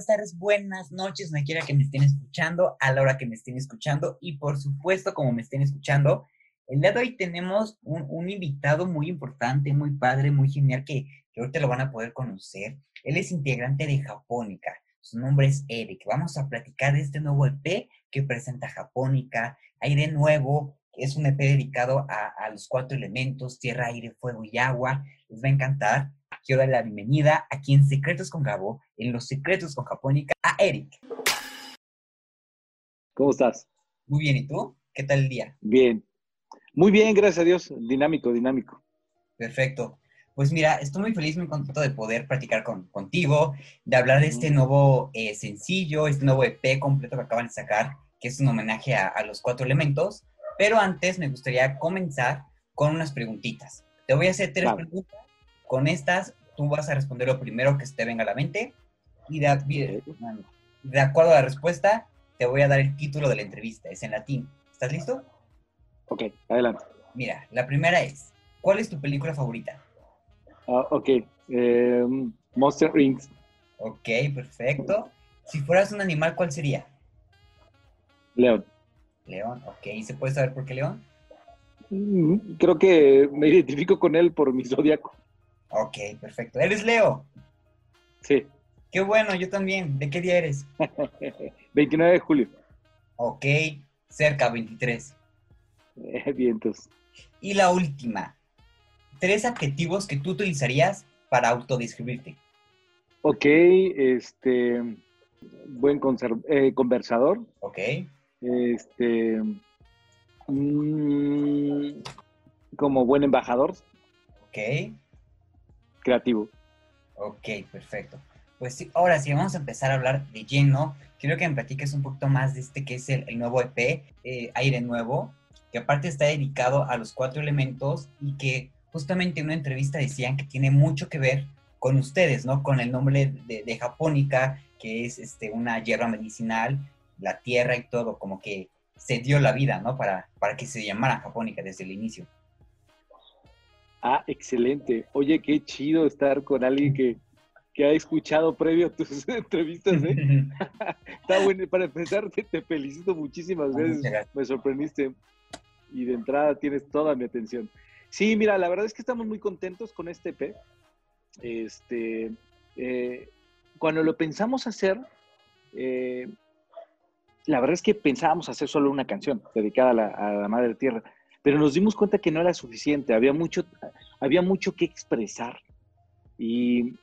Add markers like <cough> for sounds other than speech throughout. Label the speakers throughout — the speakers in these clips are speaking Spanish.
Speaker 1: buenas tardes, buenas noches, donde quiera que me estén escuchando, a la hora que me estén escuchando y por supuesto como me estén escuchando. El día de hoy tenemos un, invitado muy importante, muy padre, muy genial que, que ahorita lo van a poder conocer. Él es integrante de Japónica. Su nombre es Eric. Vamos a platicar de este nuevo EP que presenta Japónica, Aire Nuevo, que es un EP dedicado a, a los cuatro elementos, tierra, aire, fuego y agua. Les va a encantar quiero dar la bienvenida aquí en Secretos con Gabo, en Los Secretos con Japónica, a Eric.
Speaker 2: ¿Cómo estás?
Speaker 1: Muy bien, ¿y tú? ¿Qué tal el día?
Speaker 2: Bien. Muy bien, gracias a Dios. Dinámico, dinámico.
Speaker 1: Perfecto. Pues mira, estoy muy feliz, muy contento de poder practicar con, contigo, de hablar de este nuevo eh, sencillo, este nuevo EP completo que acaban de sacar, que es un homenaje a, los cuatro elementos. Pero antes me gustaría comenzar con unas preguntitas. Te voy a hacer tres preguntas con estas, tú vas a responder lo primero que se te venga a la mente y de, de acuerdo a la respuesta, te voy a dar el título de la entrevista. Es en latín. ¿Estás listo?
Speaker 2: Ok, adelante.
Speaker 1: Mira, la primera es, ¿cuál es tu película favorita?
Speaker 2: Ah, ok, em, Monster Rings.
Speaker 1: Ok, perfecto. Si fueras un animal, ¿cuál sería?
Speaker 2: León.
Speaker 1: León, ok. ¿Y se puede saber por qué León?
Speaker 2: Mm, creo que me identifico con él por mi zodiaco.
Speaker 1: Ok, perfecto. ¿Eres Leo?
Speaker 2: Sí.
Speaker 1: Qué bueno, yo también. ¿De qué día eres? <laughs>
Speaker 2: 29 de julio.
Speaker 1: Ok, cerca, 23.
Speaker 2: Eh, vientos.
Speaker 1: Y la última. Tres adjetivos que tú utilizarías para autodescribirte.
Speaker 2: Ok, este. Buen eh, conversador.
Speaker 1: Ok.
Speaker 2: Este. Mm, como buen embajador.
Speaker 1: Ok
Speaker 2: creativo.
Speaker 1: Ok, perfecto. Pues sí, ahora sí, vamos a empezar a hablar de lleno. Quiero que me platiques un poquito más de este que es el, nuevo EP, eh, Aire Nuevo, que aparte está dedicado a los cuatro elementos y que justamente en una entrevista decían que tiene mucho que ver con ustedes, ¿no? Con el nombre de, de Japónica, que es este, una hierba medicinal, la tierra y todo, como que se dio la vida, ¿no? Para, para que se llamara Japónica desde el inicio.
Speaker 2: Ah, excelente. Oye, qué chido estar con alguien que, ha escuchado previo tus <laughs> entrevistas. ¿eh? <laughs> Está bueno. Para empezar, te, felicito muchísimas veces. Me sorprendiste. Y de entrada tienes toda mi atención. Sí, mira, la verdad es que estamos muy contentos con este EP. Este, eh, cuando lo pensamos hacer, eh, la verdad es que pensábamos hacer solo una canción dedicada a la, a la Madre Tierra pero nos dimos cuenta que no era suficiente, había mucho, había mucho que expresar y,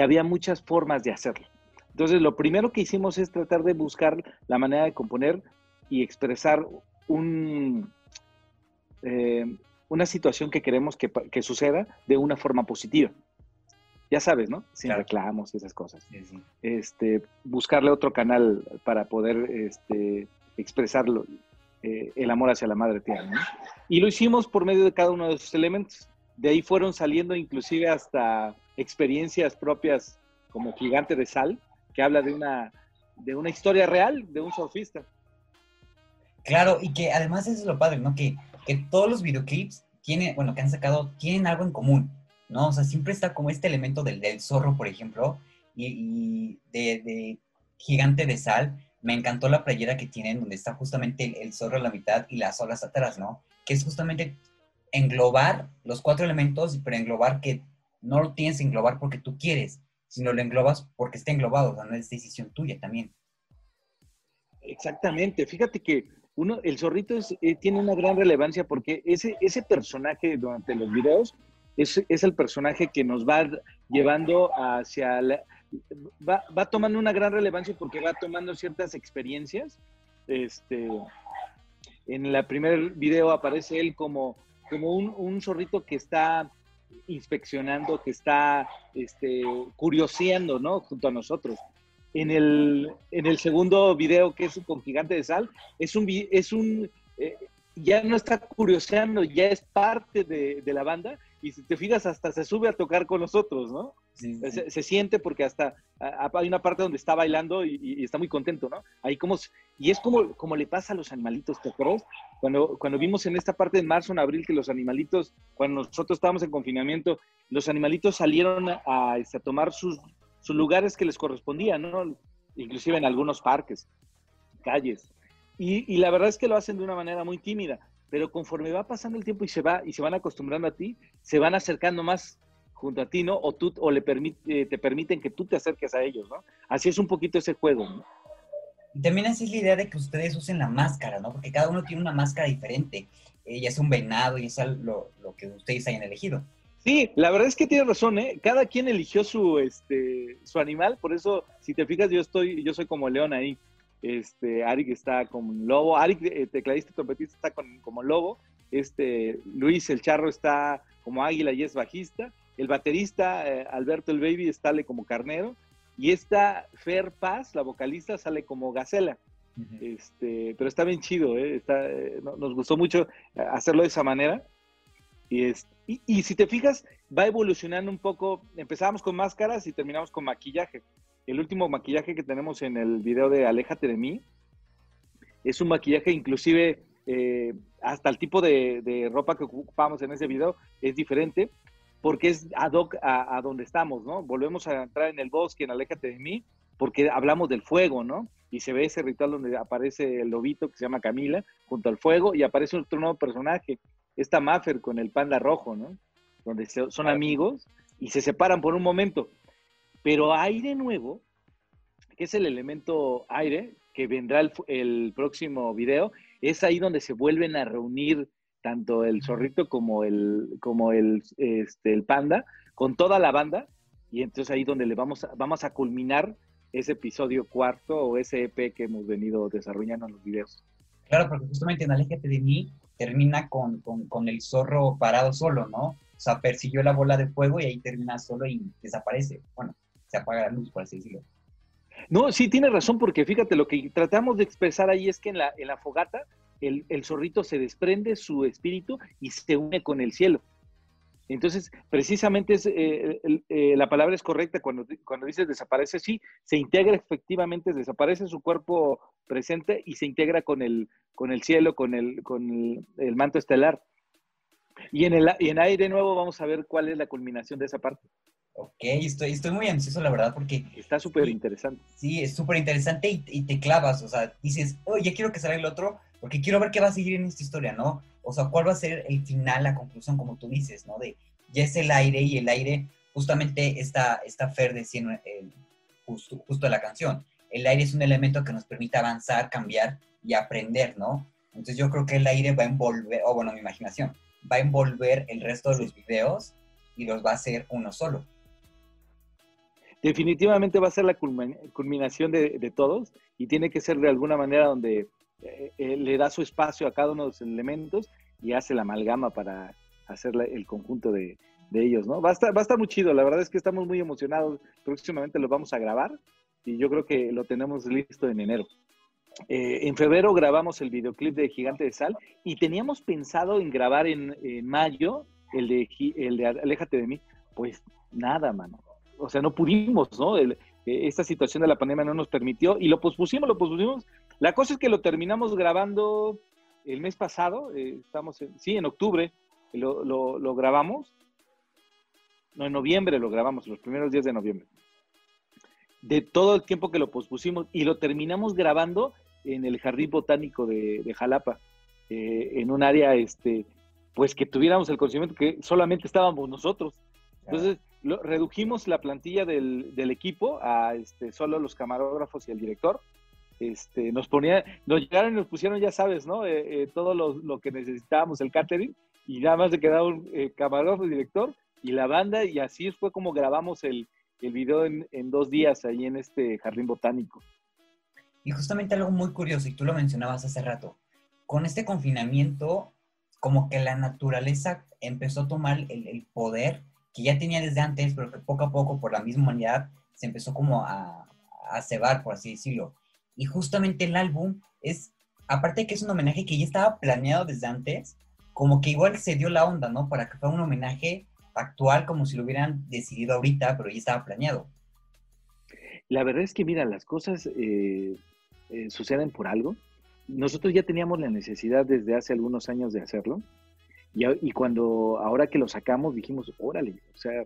Speaker 2: había muchas formas de hacerlo. Entonces, lo primero que hicimos es tratar de buscar la manera de componer y expresar un, eh, una situación que queremos que, suceda de una forma positiva. Ya sabes, ¿no? Sin reclamos y esas cosas. Este, buscarle otro canal para poder este, expresarlo, eh, el amor hacia la madre tierra. Y lo hicimos por medio de cada uno de esos elementos. De ahí fueron saliendo inclusive hasta experiencias propias como Gigante de Sal, que habla de una, de una historia real de un surfista.
Speaker 1: Claro, y que además eso es lo padre, ¿no? Que, que todos los videoclips tienen, bueno, que han sacado, tienen algo en común, ¿no? O sea, siempre está como este elemento del, zorro, por ejemplo, y, de, Gigante de Sal, me encantó la playera que tienen, donde está justamente el, zorro a la mitad y las olas atrás, ¿no? Que es justamente englobar los cuatro elementos, pero englobar que no lo tienes que englobar porque tú quieres, sino lo englobas porque está englobado, o sea, no es decisión tuya también.
Speaker 2: Exactamente, fíjate que uno, el zorrito eh, tiene una gran relevancia porque ese, ese personaje durante los videos es, es el personaje que nos va llevando hacia la, va, tomando una gran relevancia porque va tomando ciertas experiencias. Este, en el primer video aparece él como, como un, zorrito que está inspeccionando, que está este, curioseando, ¿no? Junto a nosotros. En el, en el segundo video, que es con Gigante de Sal, es un, es un eh, ya no está curioseando, ya es parte de, de, la banda y si te fijas, hasta se sube a tocar con nosotros, ¿no? Se, siente porque hasta hay una parte donde está bailando y, está muy contento, ¿no? Ahí como, y es como, como le pasa a los animalitos, ¿te acuerdas? Cuando, cuando vimos en esta parte de marzo, en abril, que los animalitos, cuando nosotros estábamos en confinamiento, los animalitos salieron a, este, a tomar sus, sus lugares que les correspondían, ¿no? Inclusive en algunos parques, calles. Y, y, la verdad es que lo hacen de una manera muy tímida, pero conforme va pasando el tiempo y se va y se van acostumbrando a ti, se van acercando más junto a ti, ¿no? O tú o le permite, te permiten que tú te acerques a ellos, ¿no? Así es un poquito ese juego, ¿no?
Speaker 1: también así es la idea de que ustedes usen la máscara, ¿no? Porque cada uno tiene una máscara diferente. Ella es un venado y es lo, lo, que ustedes hayan elegido.
Speaker 2: Sí, la verdad es que tienes razón, ¿eh? Cada quien eligió su, este, su animal, por eso, si te fijas, yo estoy, yo soy como león ahí. Este, Arik está como un lobo, Arik, eh, tecladista y trompetista, está con, como lobo. Este, Luis el charro está como águila y es bajista. El baterista, eh, Alberto el baby, está como carnero. Y esta Fer Paz, la vocalista, sale como Gacela. este, pero está bien chido, ¿eh? Está, eh, nos gustó mucho hacerlo de esa manera. Y, es, y, si te fijas, va evolucionando un poco. Empezamos con máscaras y terminamos con maquillaje. El último maquillaje que tenemos en el video de Aléjate de mí es un maquillaje inclusive eh, hasta el tipo de, de, ropa que ocupamos en ese video es diferente porque es ad hoc a, donde estamos, ¿no? Volvemos a entrar en el bosque, en Aléjate de mí, porque hablamos del fuego, ¿no? Y se ve ese ritual donde aparece el lobito que se llama Camila junto al fuego y aparece otro nuevo personaje, esta Maffer con el panda rojo, ¿no? Donde son amigos y se separan por un momento. Pero aire nuevo, que es el elemento aire, que vendrá el, el próximo video, es ahí donde se vuelven a reunir tanto el zorrito como el, como el, este, el panda, con toda la banda, y entonces ahí donde le vamos a, vamos a culminar ese episodio cuarto o ese EP que hemos venido desarrollando en los videos.
Speaker 1: Claro, porque justamente en Aléjate de mí termina con, con, con, el zorro parado solo, ¿no? O sea, persiguió la bola de fuego y ahí termina solo y desaparece. Bueno, se apaga la luz, por así decirlo.
Speaker 2: No, sí, tiene razón, porque fíjate, lo que tratamos de expresar ahí es que en la, en la fogata el, zorrito se desprende su espíritu y se une con el cielo. Entonces, precisamente es, eh, eh, la palabra es correcta cuando, cuando dices desaparece, sí, se integra efectivamente, desaparece su cuerpo presente y se integra con el, con el cielo, con el, con el, manto estelar. Y en, el, y en aire nuevo vamos a ver cuál es la culminación de esa parte.
Speaker 1: Ok, estoy, estoy muy ansioso, la verdad, porque...
Speaker 2: Está súper interesante.
Speaker 1: Sí, es súper interesante y, y, te clavas, o sea, dices, oye, ya quiero que salga el otro, porque quiero ver qué va a seguir en esta historia, ¿no? O sea, cuál va a ser el final, la conclusión, como tú dices, ¿no? De ya es el aire y el aire, justamente esta, esta Fer decía el, justo, justo la canción, el aire es un elemento que nos permite avanzar, cambiar y aprender, ¿no? Entonces yo creo que el aire va a envolver, o bueno, mi imaginación, va a envolver el resto de los videos y los va a hacer uno solo.
Speaker 2: Definitivamente va a ser la culminación de, de todos y tiene que ser de alguna manera donde eh, eh, le da su espacio a cada uno de los elementos y hace la amalgama para hacer el conjunto de, ellos, ¿no? Va a, estar, va a estar muy chido, la verdad es que estamos muy emocionados, próximamente lo vamos a grabar y yo creo que lo tenemos listo en enero. Eh, en febrero grabamos el videoclip de Gigante de Sal y teníamos pensado en grabar en, mayo el de, el de Aléjate de mí. Pues nada, mano. O sea, no pudimos, ¿no? esta situación de la pandemia no nos permitió y lo pospusimos, lo pospusimos la cosa es que lo terminamos grabando el mes pasado, eh, estamos, en, sí, en octubre lo, lo, grabamos. No, en noviembre lo grabamos, los primeros días de noviembre. De todo el tiempo que lo pospusimos y lo terminamos grabando en el Jardín Botánico de, Jalapa, eh, en un área, este, pues que tuviéramos el conocimiento que solamente estábamos nosotros. Entonces, lo, redujimos la plantilla del, equipo a este, solo los camarógrafos y el director este, nos ponía, nos llegaron y nos pusieron, ya sabes, ¿no? Eh, eh, todo lo, que necesitábamos, el catering, y nada más de quedaba un eh, camarógrafo, director, y la banda, y así fue como grabamos el, el video en, dos días ahí en este jardín botánico.
Speaker 1: Y justamente algo muy curioso, y tú lo mencionabas hace rato, con este confinamiento, como que la naturaleza empezó a tomar el poder que ya tenía desde antes, pero que poco a poco, por la misma humanidad, se empezó como a, a cebar, por así decirlo. Y justamente el álbum es, aparte de que es un homenaje que ya estaba planeado desde antes, como que igual se dio la onda, ¿no? Para que fuera un homenaje actual, como si lo hubieran decidido ahorita, pero ya estaba planeado.
Speaker 2: La verdad es que, mira, las cosas eh, eh, suceden por algo. Nosotros ya teníamos la necesidad desde hace algunos años de hacerlo. Y, y, cuando ahora que lo sacamos dijimos, órale, o sea,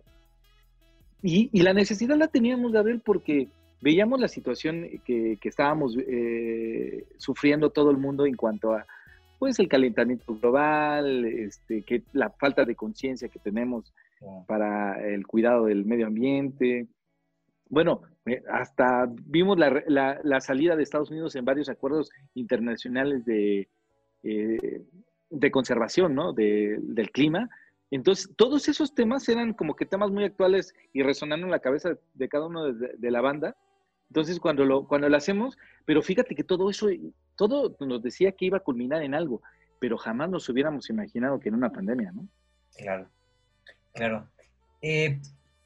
Speaker 2: Y, la necesidad la teníamos, Gabriel, porque veíamos la situación que, estábamos eh, sufriendo todo el mundo en cuanto a pues el calentamiento global, este, que la falta de conciencia que tenemos para el cuidado del medio ambiente. Bueno, eh, hasta vimos la, salida de Estados Unidos en varios acuerdos internacionales de, eh, de conservación ¿no? del clima. Entonces, todos esos temas eran como que temas muy actuales y resonando en la cabeza de cada uno de, la banda. Entonces, cuando lo, cuando lo hacemos, pero fíjate que todo eso, todo nos decía que iba a culminar en algo, pero jamás nos hubiéramos imaginado que en una pandemia, ¿no?
Speaker 1: Claro, claro. Eh,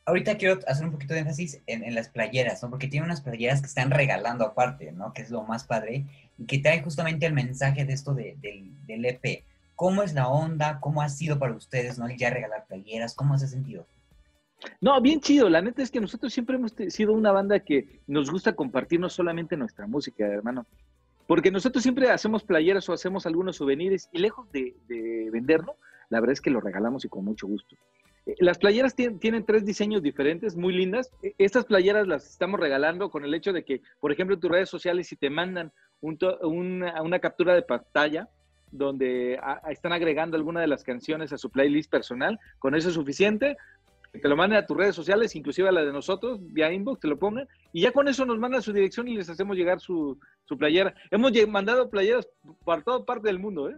Speaker 1: ahorita quiero hacer un poquito de énfasis en, las playeras, ¿no? Porque tiene unas playeras que están regalando aparte, ¿no? Que es lo más padre y que trae justamente el mensaje de esto del, del EP. ¿Cómo es la onda? ¿Cómo ha sido para ustedes, no? ya regalar playeras, ¿cómo se ha sentido?
Speaker 2: No, bien chido. La neta es que nosotros siempre hemos sido una banda que nos gusta compartir no solamente nuestra música, hermano. Porque nosotros siempre hacemos playeras o hacemos algunos souvenirs y lejos de, de venderlo, la verdad es que lo regalamos y con mucho gusto. Las playeras tienen, tres diseños diferentes, muy lindas. E, estas playeras las estamos regalando con el hecho de que, por ejemplo, en tus redes sociales, si te mandan una, captura de pantalla donde están agregando alguna de las canciones a su playlist personal, con eso es suficiente. Te lo manden a tus redes sociales, inclusive a la de nosotros, vía inbox, te lo pongan, y ya con eso nos mandan su dirección y les hacemos llegar su, su playera. Hemos mandado playeras por toda parte del mundo, ¿eh?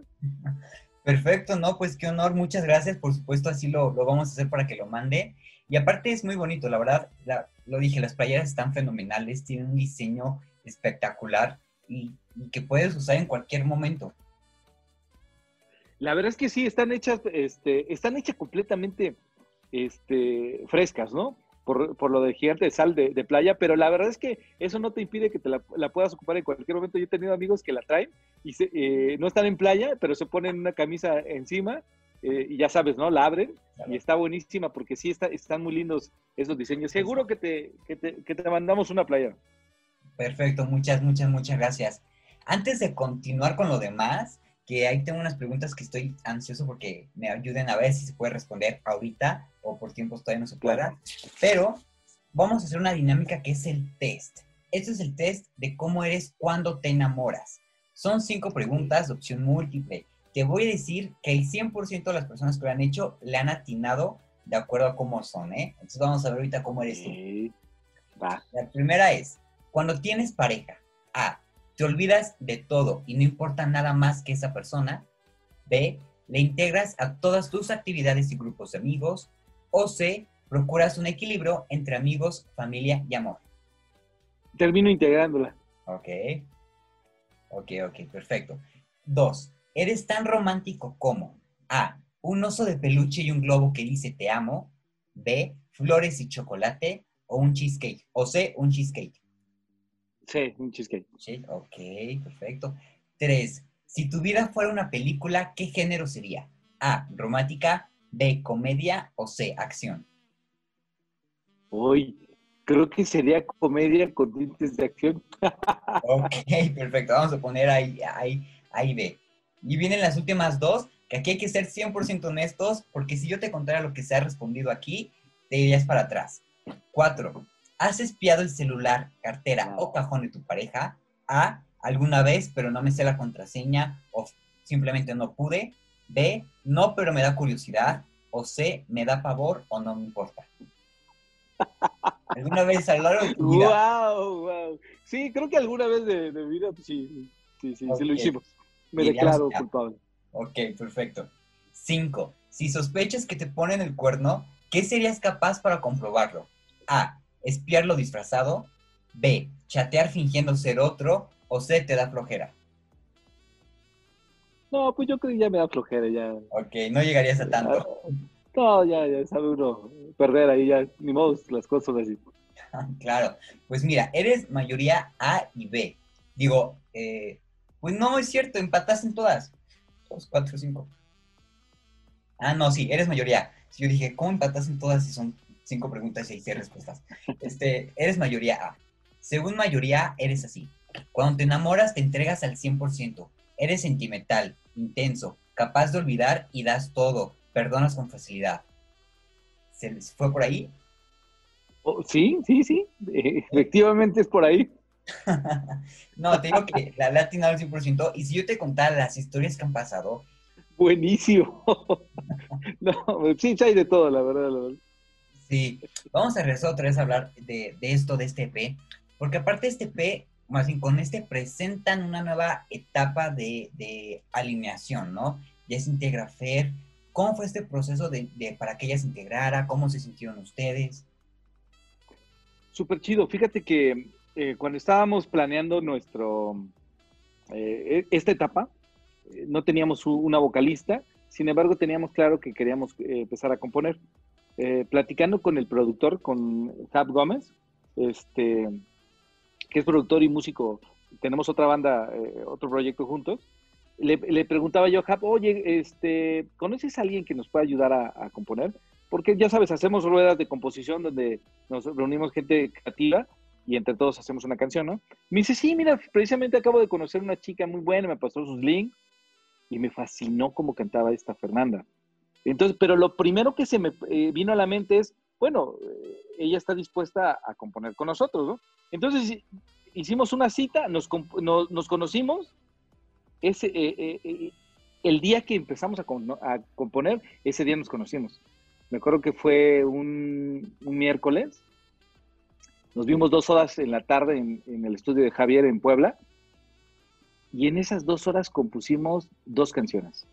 Speaker 1: Perfecto, no, pues qué honor, muchas gracias, por supuesto, así lo, vamos a hacer para que lo mande. Y aparte es muy bonito, la verdad, lo dije, las playeras están fenomenales, tienen un diseño espectacular y, que puedes usar en cualquier momento.
Speaker 2: La verdad es que sí, están hechas, este, están hechas completamente este, frescas, ¿no? Por, por, lo de gigante de sal de, playa, pero la verdad es que eso no te impide que te la, puedas ocupar en cualquier momento. Yo he tenido amigos que la traen y eh, no están en playa, pero se ponen una camisa encima eh, y ya sabes, ¿no? La abren y está buenísima porque sí está, están muy lindos esos diseños. Seguro que te, que te, que te mandamos una playa.
Speaker 1: Perfecto, muchas, muchas, muchas gracias. Antes de continuar con lo demás, que ahí tengo unas preguntas que estoy ansioso porque me ayuden a ver si se puede responder ahorita o por tiempos todavía no se pueda. Pero vamos a hacer una dinámica que es el test. Este es el test de cómo eres cuando te enamoras. Son cinco preguntas de opción múltiple. Te voy a decir que el 100% de las personas que lo han hecho le han atinado de acuerdo a cómo son, ¿eh? Entonces vamos a ver ahorita cómo eres tú. Va. La primera es, cuando tienes pareja, A, te olvidas de todo y no importa nada más que esa persona. B, le integras a todas tus actividades y grupos de amigos. O C, procuras un equilibrio entre amigos, familia y amor.
Speaker 2: Termino integrándola.
Speaker 1: Ok. Ok, ok, perfecto. Dos, eres tan romántico como A, un oso de peluche y un globo que dice te amo. B, flores y chocolate. O un cheesecake. O C, un cheesecake.
Speaker 2: Sí, un cheesecake.
Speaker 1: Sí, ok, perfecto. Tres, si tu vida fuera una película, ¿qué género sería? A, romántica, B, comedia o C, acción.
Speaker 2: Uy, creo que sería comedia con tintes de acción. <laughs>
Speaker 1: ok, perfecto. Vamos a poner ahí, ahí, ahí B. Y vienen las últimas dos, que aquí hay que ser 100% honestos, porque si yo te contara lo que se ha respondido aquí, te irías para atrás. Cuatro, ¿Has espiado el celular, cartera o cajón de tu pareja? A. Alguna vez, pero no me sé la contraseña o simplemente no pude. B. No, pero me da curiosidad. O C. Me da pavor o no me importa. ¿Alguna <laughs> vez a lo largo de tu vida?
Speaker 2: ¡Wow! wow. Sí, creo que alguna vez de, vida, pues sí, sí, sí, sí lo hicimos. Me declaro culpable.
Speaker 1: Ok, perfecto. Cinco. Si sospechas que te ponen el cuerno, ¿qué serías capaz para comprobarlo? A espiarlo disfrazado, B, chatear fingiendo ser otro, o C, te da flojera.
Speaker 2: No, pues yo creo que ya me da flojera ya.
Speaker 1: Ok, no llegarías a tanto.
Speaker 2: No, ya, ya sabe uno perder ahí ya, ni modo, las cosas así. <laughs>
Speaker 1: claro, pues mira, eres mayoría A y B. Digo, eh, pues no es cierto, empatas en todas. Dos, cuatro, cinco. Ah, no, sí, eres mayoría. Yo dije, ¿cómo empatas en todas si son cinco preguntas y seis respuestas. Este, eres mayoría A. Según mayoría, eres así. Cuando te enamoras, te entregas al 100%. Eres sentimental, intenso, capaz de olvidar y das todo. Perdonas con facilidad. ¿Se les fue por ahí?
Speaker 2: Oh, sí, sí, sí, efectivamente es por ahí. <laughs>
Speaker 1: no, te digo que la latina al 100%, y si yo te contara las historias que han pasado.
Speaker 2: Buenísimo. <laughs> no, sí, hay de todo, la verdad,
Speaker 1: Vamos a regresar otra vez a hablar de, esto, de este P, porque aparte este P, más bien con este presentan una nueva etapa de, alineación, ¿no? Ya se integra Fer. ¿Cómo fue este proceso de, para que ella se integrara? ¿Cómo se sintieron ustedes?
Speaker 2: Súper chido. Fíjate que eh, cuando estábamos planeando nuestro eh, e, esta etapa, eh, no teníamos una vocalista, sin embargo teníamos claro que queríamos empezar a componer. Platicando con el productor, con Jab Gómez, este, que es productor y músico, tenemos otra banda, otro proyecto juntos, le, preguntaba yo a Jab, oye, este, ¿conoces a alguien que nos pueda ayudar a componer? Porque ya sabes, hacemos ruedas de composición donde nos reunimos gente creativa y entre todos hacemos una canción, ¿no? Me dice, sí, mira, precisamente acabo de conocer una chica muy buena, me pasó sus links y me fascinó cómo cantaba esta Fernanda. Entonces, pero lo primero que se me eh, vino a la mente es, bueno, eh, ella está dispuesta a componer con nosotros, ¿no? Entonces hicimos una cita, nos, nos, conocimos, ese, eh, el día que empezamos a, componer, ese día nos conocimos. Me acuerdo que fue un, un miércoles nos vimos dos horas en la tarde en, el estudio de Javier en Puebla y en esas dos horas compusimos dos canciones.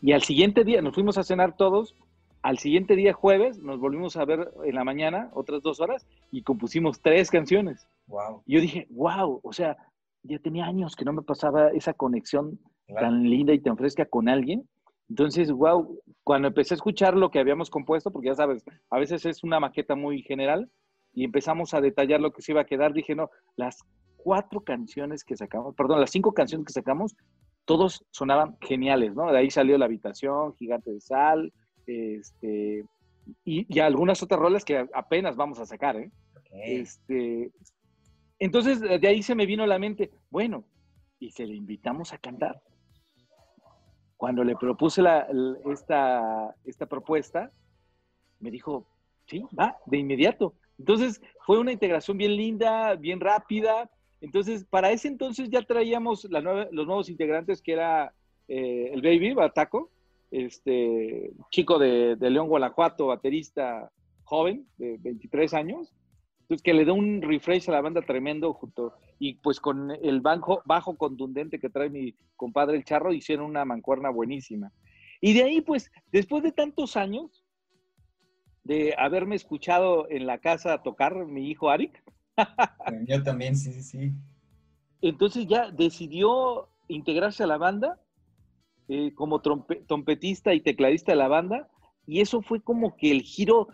Speaker 2: Y al siguiente día, nos fuimos a cenar todos, al siguiente día jueves nos volvimos a ver en la mañana, otras dos horas, y compusimos tres canciones.
Speaker 1: Wow.
Speaker 2: Y yo dije, wow, o sea, ya tenía años que no me pasaba esa conexión tan linda y tan fresca con alguien. Entonces, wow, cuando empecé a escuchar lo que habíamos compuesto, porque ya sabes, a veces es una maqueta muy general, y empezamos a detallar lo que se iba a quedar, dije, no, las cuatro canciones que sacamos, perdón, las cinco canciones que sacamos, todos sonaban geniales, ¿no? De ahí salió La Habitación, Gigante de Sal, este, y, algunas otras rolas que apenas vamos a sacar, ¿eh? Este, entonces, de ahí se me vino a la mente, bueno, y se le invitamos a cantar. Cuando le propuse la, esta, esta propuesta, me dijo, sí, va, de inmediato. Entonces, fue una integración bien linda, bien rápida. Entonces, para ese entonces ya traíamos los nuevos integrantes, que era eh, el Baby, Bataco, este chico de, León, Guanajuato, baterista joven, de 23 años. Entonces, que le da un refresh a la banda tremendo junto, y pues con el bajo, bajo contundente que trae mi compadre el Charro, hicieron una mancuerna buenísima. Y de ahí, pues, después de tantos años, de haberme escuchado en la casa tocar mi hijo Arik. <laughs>
Speaker 1: Yo también, sí, sí, sí.
Speaker 2: Entonces ya decidió integrarse a la banda eh, como trompetista y tecladista de la banda, y eso fue como que el giro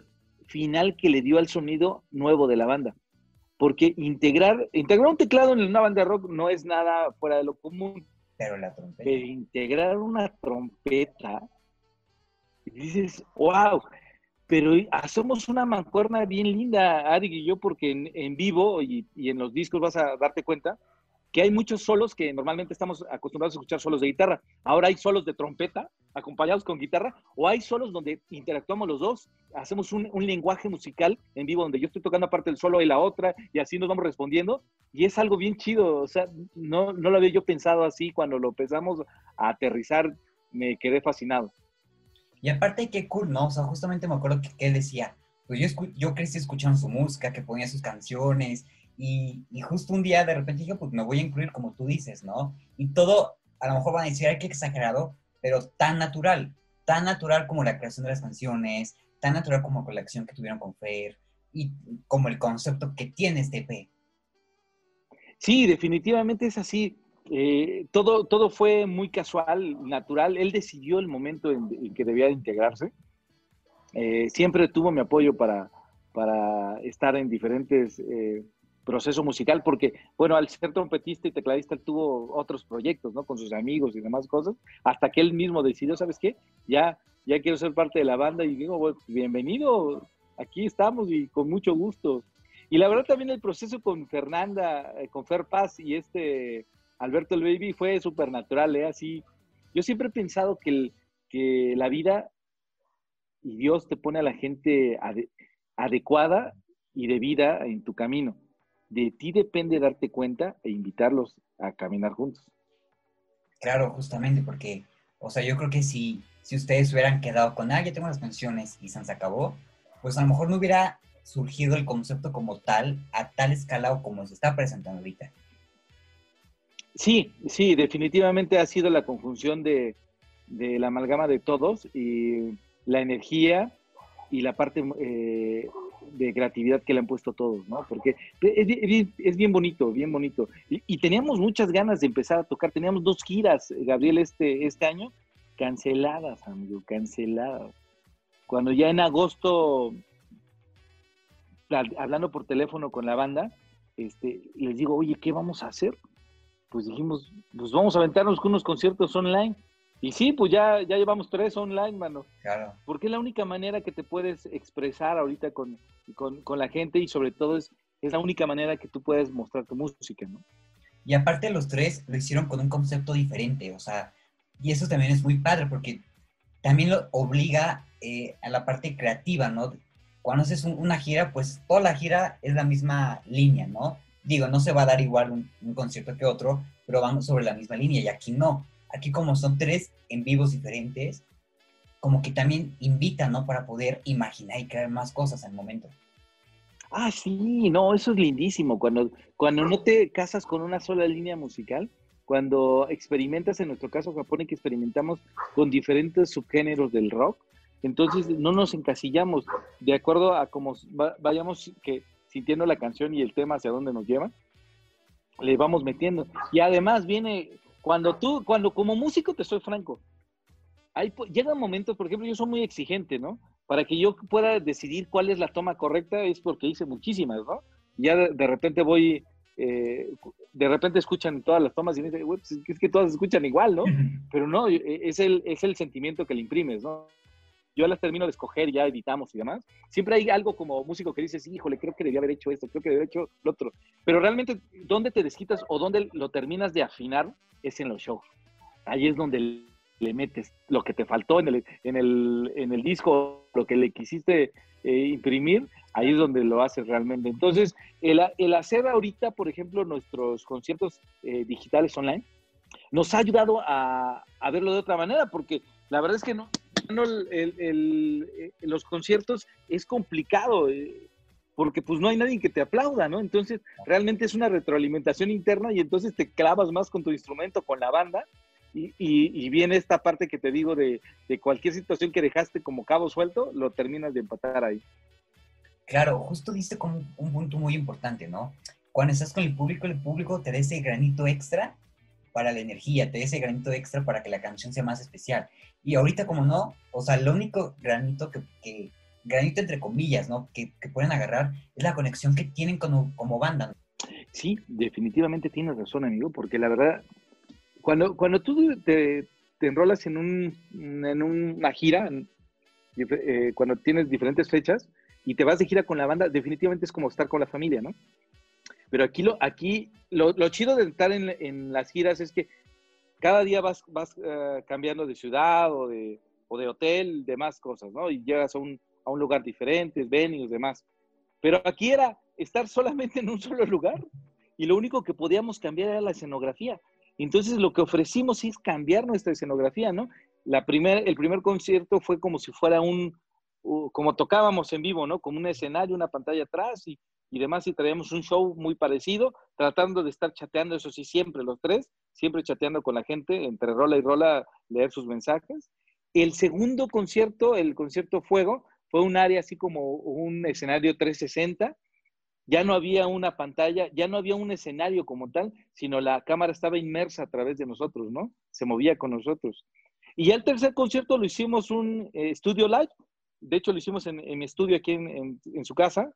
Speaker 2: final que le dio al sonido nuevo de la banda. Porque integrar, integrar un teclado en una banda de rock no es nada fuera de lo común.
Speaker 1: Pero la trompeta.
Speaker 2: Pero integrar una trompeta, dices, wow, pero hacemos una mancuerna bien linda, Ari y yo, porque en, vivo y, en los discos vas a darte cuenta que hay muchos solos que normalmente estamos acostumbrados a escuchar solos de guitarra. Ahora hay solos de trompeta acompañados con guitarra, o hay solos donde interactuamos los dos, hacemos un, lenguaje musical en vivo donde yo estoy tocando aparte del solo y la otra, y así nos vamos respondiendo, y es algo bien chido. O sea, no, no lo había yo pensado así cuando lo empezamos a aterrizar, me quedé fascinado.
Speaker 1: Y aparte, qué cool, ¿no? O sea, justamente me acuerdo que, él decía, pues yo, yo crecí escuchando su música, que ponía sus canciones, y, justo un día de repente dije, pues me voy a incluir como tú dices, ¿no? Y todo, a lo mejor van a decir, ay, qué exagerado, pero tan natural, tan natural como la creación de las canciones, tan natural como la colección que tuvieron con Fer, y como el concepto que tiene este EP.
Speaker 2: Sí, definitivamente es así. Eh, todo, todo fue muy casual, natural. Él decidió el momento en, que debía integrarse. Eh, siempre tuvo mi apoyo para, para estar en diferentes eh, procesos musical, porque, bueno, al ser trompetista y tecladista, tuvo otros proyectos, ¿no? Con sus amigos y demás cosas, hasta que él mismo decidió, ¿sabes qué? Ya, ya quiero ser parte de la banda y digo, bueno, bienvenido, aquí estamos y con mucho gusto. Y la verdad también el proceso con Fernanda, con Fer Paz y este Alberto el Baby fue supernatural, ¿eh? Así, yo siempre he pensado que, que la vida y Dios te pone a la gente adecuada y de vida en tu camino. De ti depende darte cuenta e invitarlos a caminar juntos.
Speaker 1: Claro, justamente porque, o sea, yo creo que si, si ustedes hubieran quedado con, ah, ya tengo las canciones y se acabó, pues a lo mejor no hubiera surgido el concepto como tal, a tal escala o como se está presentando ahorita.
Speaker 2: Sí, sí, definitivamente ha sido la conjunción de, la amalgama de todos y la energía y la parte eh, de creatividad que le han puesto todos, ¿no? Porque es, bien bonito, bien bonito. Y, teníamos muchas ganas de empezar a tocar. Teníamos dos giras, Gabriel, este, este año, canceladas, amigo, canceladas. Cuando ya en agosto, hablando por teléfono con la banda, este, les digo, oye, ¿qué vamos a hacer? Pues dijimos, pues vamos a aventarnos con unos conciertos online. Y sí, pues ya, ya llevamos tres online, mano.
Speaker 1: Claro.
Speaker 2: Porque es la única manera que te puedes expresar ahorita con, la gente y sobre todo es, es la única manera que tú puedes mostrar tu música, ¿no?
Speaker 1: Y aparte los tres lo hicieron con un concepto diferente, o sea, y eso también es muy padre porque también lo obliga eh, a la parte creativa, ¿no? Cuando haces una gira, pues toda la gira es la misma línea, ¿no? Digo, no se va a dar igual un, concierto que otro, pero van sobre la misma línea y aquí no aquí como son tres en vivos diferentes, como que también invita, ¿no? Para poder imaginar y crear más cosas al momento.
Speaker 2: Ah, sí, no, eso es lindísimo. Cuando, cuando no te casas con una sola línea musical, cuando experimentas, en nuestro caso Japón, que experimentamos con diferentes subgéneros del rock, entonces no nos encasillamos de acuerdo a cómo vayamos que, sintiendo la canción y el tema hacia dónde nos lleva, le vamos metiendo. Y además viene cuando tú, cuando como músico, te soy franco, hay, llegan momentos, por ejemplo, yo soy muy exigente, ¿no? Para que yo pueda decidir cuál es la toma correcta es porque hice muchísimas, ¿no? Ya de, repente voy, eh, de repente escuchan todas las tomas y me dicen, pues es que todas escuchan igual, ¿no? Pero no, e, es el, es el sentimiento que le imprimes, ¿no? Yo las termino de escoger, ya editamos y demás, siempre hay algo como músico que dices, híjole, creo que debía haber hecho esto, creo que debía haber hecho lo otro. Pero realmente, ¿dónde te desquitas o dónde lo terminas de afinar? Es en los shows. Ahí es donde le metes lo que te faltó en el, en el, en el disco, lo que le quisiste eh, imprimir, ahí es donde lo haces realmente. Entonces, el, el hacer ahorita, por ejemplo, nuestros conciertos eh, digitales online, nos ha ayudado a, a verlo de otra manera, porque la verdad es que no, eh, los conciertos es complicado eh, porque pues no hay nadie que te aplauda, ¿no? Entonces realmente es una retroalimentación interna y entonces te clavas más con tu instrumento, con la banda y, viene esta parte que te digo de, cualquier situación que dejaste como cabo suelto, lo terminas de empatar ahí.
Speaker 1: Claro, justo diste como un punto muy importante, ¿no? Cuando estás con el público, el público te da ese granito extra para la energía, te da ese granito extra para que la canción sea más especial. Y ahorita como no, o sea, lo único granito que, granito entre comillas, ¿no? Que, pueden agarrar es la conexión que tienen como, como banda.
Speaker 2: Sí, definitivamente tienes razón, amigo, porque la verdad, cuando, cuando tú te, enrolas en, un, en una gira, eh, cuando tienes diferentes fechas y te vas de gira con la banda, definitivamente es como estar con la familia, ¿no? Pero aquí lo, aquí, lo, chido de estar en, las giras es que cada día vas, vas eh, cambiando de ciudad o de, o de hotel, demás cosas, ¿no? Y llegas a un, a un lugar diferente, venues, demás. Pero aquí era estar solamente en un solo lugar y lo único que podíamos cambiar era la escenografía. Entonces lo que ofrecimos es cambiar nuestra escenografía, ¿no? La primer, el primer concierto fue como si fuera un, como tocábamos en vivo, ¿no? Como un escenario, una pantalla atrás y y demás, y traíamos un show muy parecido, tratando de estar chateando, eso sí, siempre los tres, siempre chateando con la gente, entre rola y rola, leer sus mensajes. El segundo concierto, el concierto Fuego, fue un área así como un escenario 360, ya no había una pantalla, ya no había un escenario como tal, sino la cámara estaba inmersa a través de nosotros, ¿no? Se movía con nosotros. Y ya el tercer concierto lo hicimos un eh, estudio live, de hecho lo hicimos en, mi estudio aquí en, en, su casa,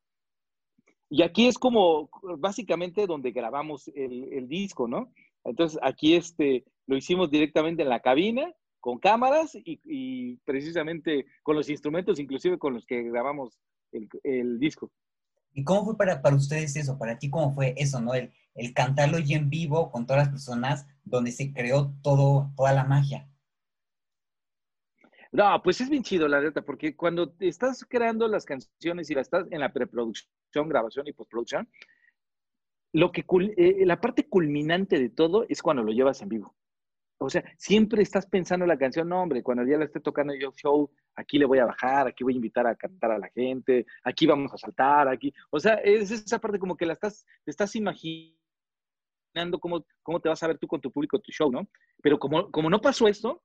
Speaker 2: y aquí es como básicamente donde grabamos el, disco, ¿no? Entonces aquí este, lo hicimos directamente en la cabina, con cámaras y, precisamente con los instrumentos, inclusive con los que grabamos el, disco.
Speaker 1: ¿Y cómo fue para, para ustedes eso? Para ti, ¿cómo fue eso, no? El, el cantarlo y en vivo con todas las personas donde se creó todo, toda la magia.
Speaker 2: No, pues es bien chido, la neta, porque cuando estás creando las canciones y las estás en la preproducción, grabación y postproducción, lo que eh, la parte culminante de todo es cuando lo llevas en vivo. O sea, siempre estás pensando en la canción, no, hombre, cuando ya la esté tocando yo show, aquí le voy a bajar, aquí voy a invitar a cantar a la gente, aquí vamos a saltar, aquí. O sea, es esa parte como que la estás, te estás imaginando cómo, cómo te vas a ver tú con tu público, tu show, ¿no? Pero como, como no pasó esto,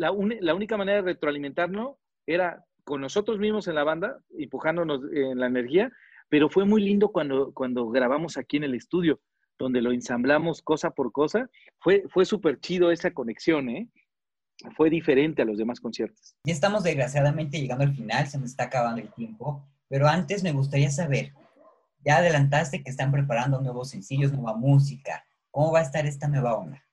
Speaker 2: la, única manera de retroalimentarnos era con nosotros mismos en la banda, empujándonos en la energía, pero fue muy lindo cuando, cuando grabamos aquí en el estudio, donde lo ensamblamos cosa por cosa. Fue, fue súper chido esa conexión, ¿eh? Fue diferente a los demás conciertos.
Speaker 1: Ya estamos desgraciadamente llegando al final, se nos está acabando el tiempo, pero antes me gustaría saber, ya adelantaste que están preparando nuevos sencillos, nueva música. ¿Cómo va a estar esta nueva onda?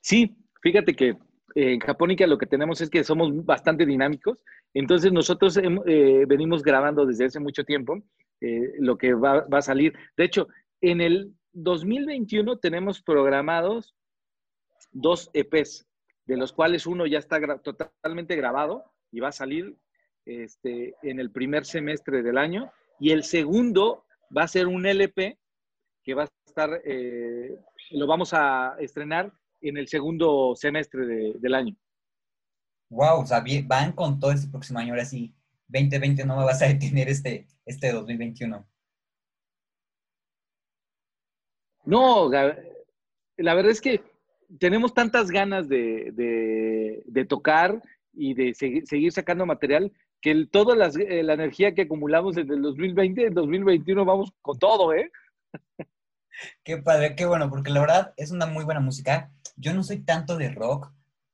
Speaker 2: Sí, fíjate que en Japónica lo que tenemos es que somos bastante dinámicos. Entonces nosotros eh, venimos grabando desde hace mucho tiempo eh, lo que va, a salir. De hecho, en el 2021 tenemos programados dos EPs, de los cuales uno ya está totalmente grabado y va a salir este, en el primer semestre del año. Y el segundo va a ser un LP que va a estar, lo vamos a estrenar en el segundo semestre del año.
Speaker 1: Wow, o sea, van con todo este próximo año, ahora sí, 2020 no me vas a detener este, este 2021.
Speaker 2: No, la verdad es que tenemos tantas ganas de, tocar y de seguir, sacando material que toda eh, la energía que acumulamos desde el 2020, en 2021 vamos con todo, ¿eh?
Speaker 1: Qué padre, qué bueno, porque la verdad es una muy buena música. Yo no soy tanto de rock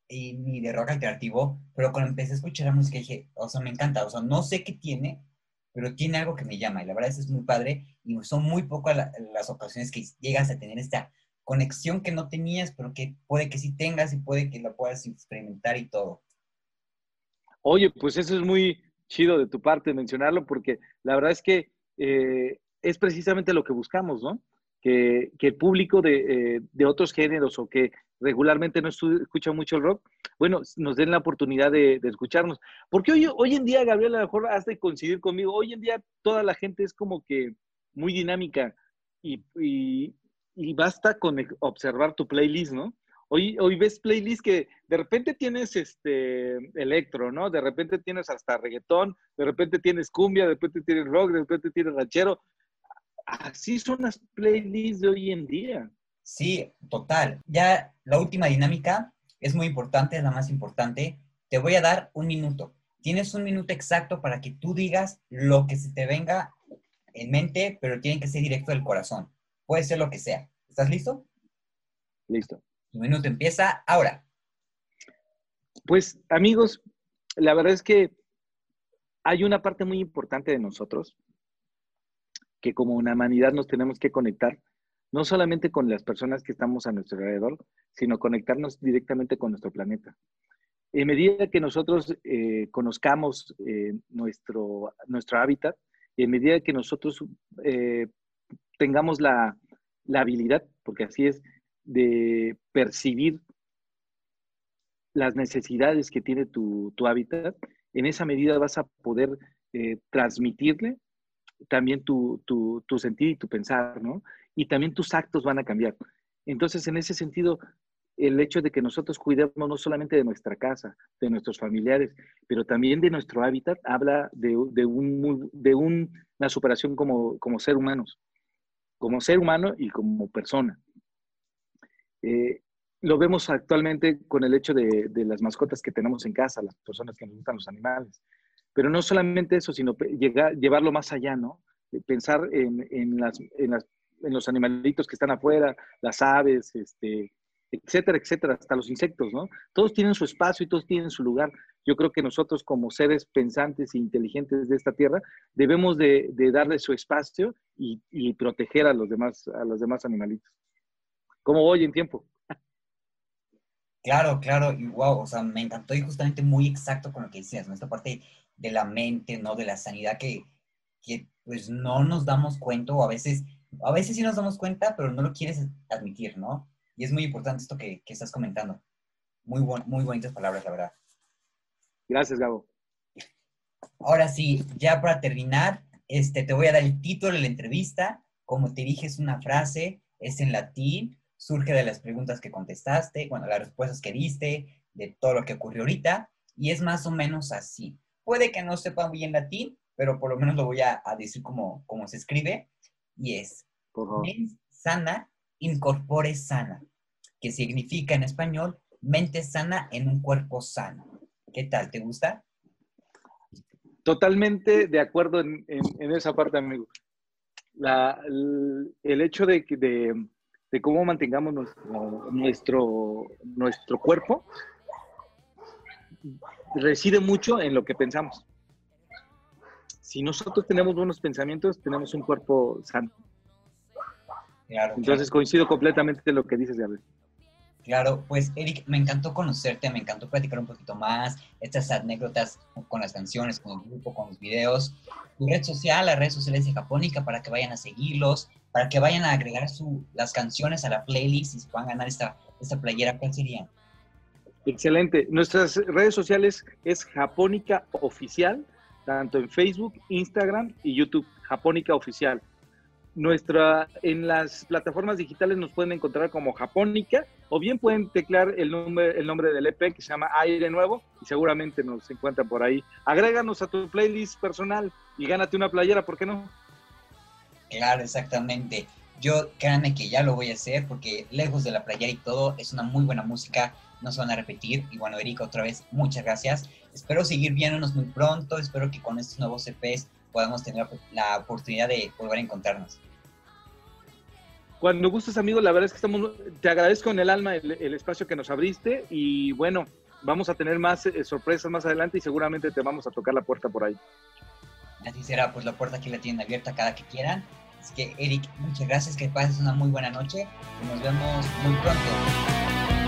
Speaker 1: y, ni de rock alternativo, pero cuando empecé a escuchar la música dije, o sea, me encanta, o sea, no sé qué tiene, pero tiene algo que me llama y la verdad es, muy padre y son muy pocas las ocasiones que llegas a tener esta conexión que no tenías, pero que puede que sí tengas y puede que la puedas experimentar y todo.
Speaker 2: Oye, pues eso es muy chido de tu parte mencionarlo porque la verdad es que eh, es precisamente lo que buscamos, ¿no? que, el público eh, de, otros géneros o que regularmente no escucha mucho el rock, bueno, nos den la oportunidad de, escucharnos. Porque hoy, hoy en día, Gabriel, a lo mejor has de coincidir conmigo, hoy en día toda la gente es como que muy dinámica y, basta con observar tu playlist, ¿no? Hoy, hoy ves playlists que de repente tienes este electro, ¿no? De repente tienes hasta reggaetón, de repente tienes cumbia, de repente tienes rock, de repente tienes ranchero así son las playlists de hoy en día.
Speaker 1: Sí, total. Ya la última dinámica es muy importante, es la más importante. Te voy a dar un minuto. Tienes un minuto exacto para que tú digas lo que se te venga en mente, pero tiene que ser directo del corazón. Puede ser lo que sea. ¿Estás listo?
Speaker 2: Listo.
Speaker 1: Tu minuto empieza ahora.
Speaker 2: Pues amigos, la verdad es que hay una parte muy importante de nosotros que como una humanidad nos tenemos que conectar, no solamente con las personas que estamos a nuestro alrededor, sino conectarnos directamente con nuestro planeta. En medida que nosotros eh, conozcamos eh, nuestro, nuestro hábitat, en medida que nosotros eh, tengamos la, la habilidad, porque así es, de percibir las necesidades que tiene tu, tu, hábitat, en esa medida vas a poder transmitirle también tu, tu, tu sentir y tu pensar, ¿no? Y también tus actos van a cambiar. Entonces, en ese sentido, el hecho de que nosotros cuidemos no solamente de nuestra casa, de nuestros familiares, pero también de nuestro hábitat, habla de, de, un, de una superación como, como ser humanos, como ser humano y como persona. Eh, lo vemos actualmente con el hecho de, de, las mascotas que tenemos en casa, las personas que nos gustan los animales. Pero no solamente eso, sino llegar, llevarlo más allá, ¿no? Pensar en, las, en los animalitos que están afuera, las aves, este, etcétera, etcétera, hasta los insectos, ¿no? Todos tienen su espacio y todos tienen su lugar. Yo creo que nosotros como seres pensantes e inteligentes de esta tierra debemos de, de darle su espacio y, y, proteger a los demás, a los demás animalitos. Como voy en tiempo?
Speaker 1: Claro, claro, y wow, o sea, me encantó y justamente muy exacto con lo que decías, ¿no? Esta parte de la mente, ¿no? De la sanidad que, que pues no nos damos cuenta o a veces, a veces sí nos damos cuenta, pero no lo quieres admitir, ¿no? Y es muy importante esto que, que estás comentando. Muy, muy bonitas palabras, la verdad.
Speaker 2: Gracias, Gabo.
Speaker 1: Ahora sí, ya para terminar, este, te voy a dar el título de la entrevista. Como te dije, es una frase, es en latín, surge de las preguntas que contestaste, bueno, las respuestas que diste, de todo lo que ocurrió ahorita, y es más o menos así. Puede que no sepa bien latín, pero por lo menos lo voy a, decir como, como se escribe, y es mens sana, incorpore sana, que significa en español mente sana en un cuerpo sano. ¿Qué tal? ¿Te gusta?
Speaker 2: Totalmente de acuerdo en, esa parte, amigo. el, hecho de, de, de cómo mantengamos nuestro, nuestro, cuerpo reside mucho en lo que pensamos. Si nosotros tenemos buenos pensamientos, tenemos un cuerpo sano. Entonces coincido completamente en lo que dices, Gabriel.
Speaker 1: Claro, pues Eric, me encantó conocerte, me encantó platicar un poquito más, estas anécdotas con las canciones, con el grupo, con los videos. Tu red social, las redes sociales de Japónica, para que vayan a seguirlos, para que vayan a agregar su, las canciones a la playlist y se puedan ganar esta, esta playera, ¿cuál sería?
Speaker 2: Excelente. Nuestras redes sociales es Japónica Oficial, tanto en Facebook, Instagram y YouTube, Japónica Oficial. Nuestra, en las plataformas digitales nos pueden encontrar como Japónica o bien pueden teclear el nombre, el nombre del EP que se llama Aire Nuevo y seguramente nos encuentran por ahí. Agréganos a tu playlist personal y gánate una playera, ¿por qué no?
Speaker 1: Claro, exactamente. Yo créanme que ya lo voy a hacer porque lejos de la playera y todo es una muy buena música, no se van a repetir. Y bueno, Erika, otra vez, muchas gracias. Espero seguir viéndonos muy pronto, espero que con estos nuevos EPs podamos tener la oportunidad de volver a encontrarnos.
Speaker 2: Cuando gustes, amigo, la verdad es que estamos, te agradezco en el alma el, espacio que nos abriste y bueno, vamos a tener más eh, sorpresas más adelante y seguramente te vamos a tocar la puerta por ahí.
Speaker 1: Así será, pues la puerta aquí la tienen abierta cada que quieran. Así que, Eric, muchas gracias, que pases una muy buena noche y nos vemos muy pronto.